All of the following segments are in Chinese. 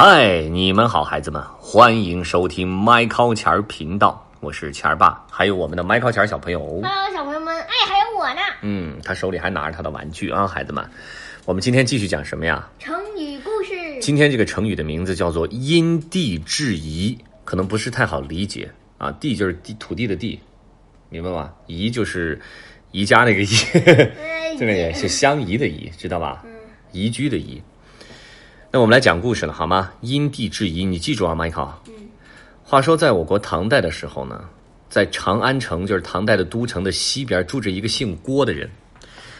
嗨，你们好，孩子们，欢迎收听麦考钱儿频道，我是钱儿爸，还有我们的麦考钱儿小朋友。Hello，小朋友们，哎，还有我呢。嗯，他手里还拿着他的玩具啊，孩子们，我们今天继续讲什么呀？成语故事，今天这个成语的名字叫做因地制宜，可能不是太好理解啊。地就是地土地的地，明白吗？宜就是宜家那个宜，哎 这个也是相宜的宜，知道吧？宜居的宜。那我们来讲故事了，好吗？因地制宜，你记住啊，马一考。嗯。话说，在我国唐代的时候呢，在长安城，就是唐代的都城的西边，住着一个姓郭的人，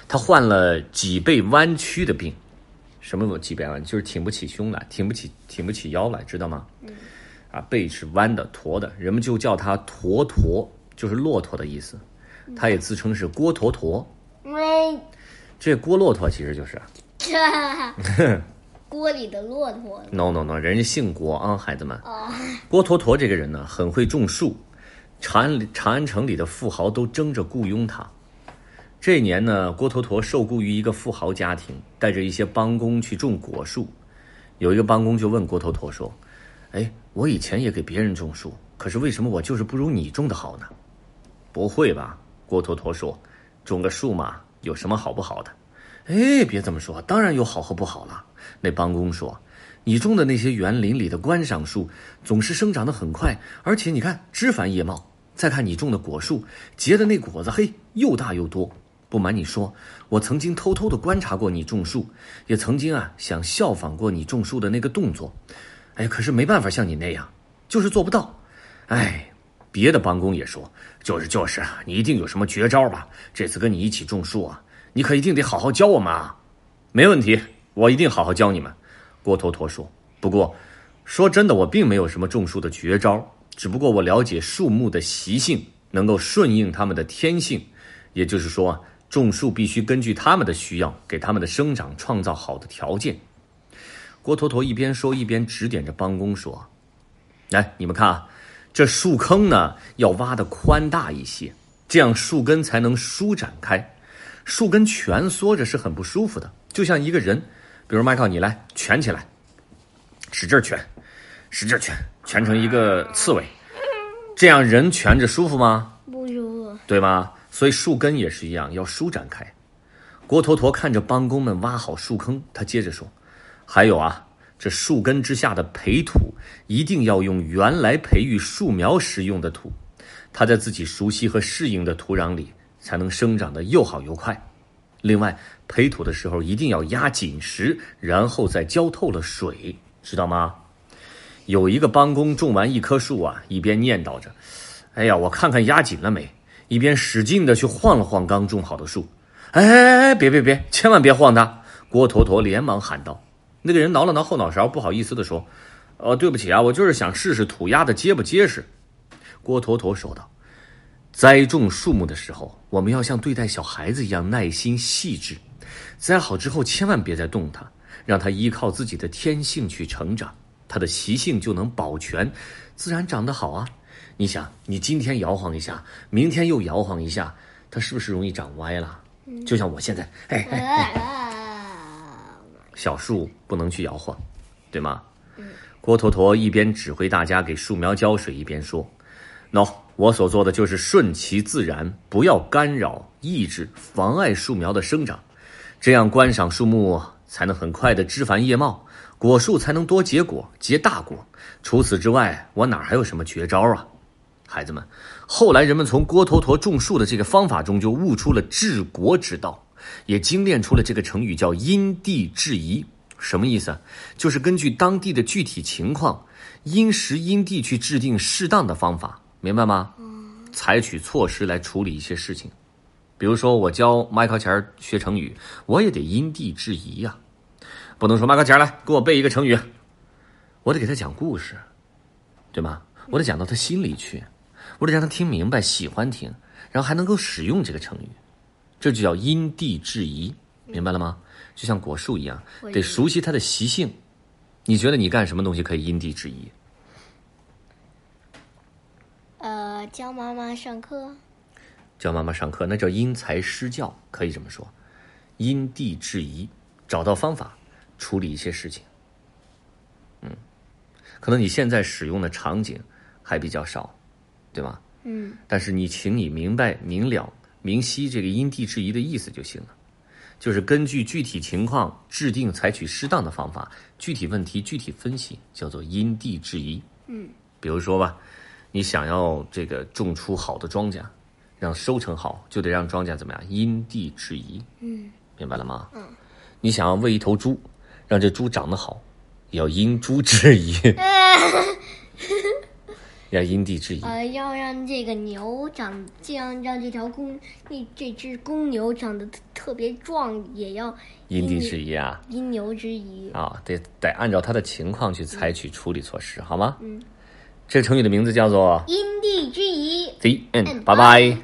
他患了脊背弯曲的病。什么脊背弯？就是挺不起胸来，挺不起挺不起腰来，知道吗？嗯。啊，背是弯的、驼的，人们就叫他驼驼，就是骆驼的意思。他也自称是郭驼驼。因为这郭骆驼其实就是 这锅里的骆驼 no no no，人家姓郭啊，孩子们。哦，郭驼驼这个人呢，很会种树，长安长安城里的富豪都争着雇佣他。这一年呢，郭驼驼受雇于一个富豪家庭，带着一些帮工去种果树。有一个帮工就问郭驼驼说：“哎，我以前也给别人种树，可是为什么我就是不如你种的好呢？”不会吧？郭驼驼说：“种个树嘛，有什么好不好的？”哎，别这么说，当然有好和不好了。那帮工说：“你种的那些园林里的观赏树，总是生长得很快，而且你看枝繁叶茂。再看你种的果树，结的那果子，嘿，又大又多。不瞒你说，我曾经偷偷的观察过你种树，也曾经啊想效仿过你种树的那个动作。哎，可是没办法像你那样，就是做不到。哎，别的帮工也说，就是就是，你一定有什么绝招吧？这次跟你一起种树啊，你可一定得好好教我们啊。没问题，我一定好好教你们。郭驼驼说。不过，说真的，我并没有什么种树的绝招，只不过我了解树木的习性，能够顺应它们的天性。也就是说，种树必须根据它们的需要，给它们的生长创造好的条件。郭驼驼一边说，一边指点着帮工说：“来，你们看啊，这树坑呢要挖的宽大一些，这样树根才能舒展开。树根蜷缩着是很不舒服的，就像一个人，比如麦克，你来蜷起来，使劲蜷，使劲蜷，蜷成一个刺猬，这样人蜷着舒服吗？不舒服。对吗？所以树根也是一样，要舒展开。郭坨坨看着帮工们挖好树坑，他接着说：“还有啊，这树根之下的培土一定要用原来培育树苗时用的土，它在自己熟悉和适应的土壤里才能生长得又好又快。另外，培土的时候一定要压紧实，然后再浇透了水，知道吗？”有一个帮工种完一棵树啊，一边念叨着：“哎呀，我看看压紧了没。”一边使劲的去晃了晃刚种好的树，哎哎哎，别别别，千万别晃它！郭坨坨连忙喊道。那个人挠了挠后脑勺，不好意思的说：“哦，对不起啊，我就是想试试土压的结不结实。”郭坨坨说道：“栽种树木的时候，我们要像对待小孩子一样耐心细致。栽好之后，千万别再动它，让它依靠自己的天性去成长，它的习性就能保全，自然长得好啊。”你想，你今天摇晃一下，明天又摇晃一下，它是不是容易长歪了？就像我现在，哎哎哎，小树不能去摇晃，对吗？郭坨坨一边指挥大家给树苗浇水，一边说：“喏，我所做的就是顺其自然，不要干扰、抑制、妨碍树苗的生长，这样观赏树木才能很快的枝繁叶茂，果树才能多结果、结大果。除此之外，我哪还有什么绝招啊？”孩子们，后来人们从郭驼驼种树的这个方法中就悟出了治国之道，也精炼出了这个成语叫因地制宜。什么意思？就是根据当地的具体情况，因时因地去制定适当的方法，明白吗？采取措施来处理一些事情。比如说，我教麦克钱学成语，我也得因地制宜呀、不能说麦克钱来给我背一个成语，我得给他讲故事，对吗？我得讲到他心里去。我得让他听明白，喜欢听，然后还能够使用这个成语，这就叫因地制宜，明白了吗？就像果树一样，得熟悉它的习性。你觉得你干什么东西可以因地制宜？呃，教妈妈上课，教妈妈上课，那叫因材施教，可以这么说。因地制宜，找到方法处理一些事情。嗯，可能你现在使用的场景还比较少，对吗？嗯，但是你请你明白明了明晰这个因地制宜的意思就行了，就是根据具体情况制定采取适当的方法，具体问题具体分析，叫做因地制宜。嗯，比如说吧，你想要这个种出好的庄稼，让收成好，就得让庄稼怎么样因地制宜。嗯，明白了吗？嗯，你想要喂一头猪，让这猪长得好，也要因猪制宜，要因地制宜。呃，要让这个牛长，这样让这条公，那这只公牛长得特特别壮，也要因地制宜啊因牛制宜。啊，得得按照它的情况去采取处理措施，好吗？嗯，这个成语的名字叫做因地制宜。The And End，拜拜。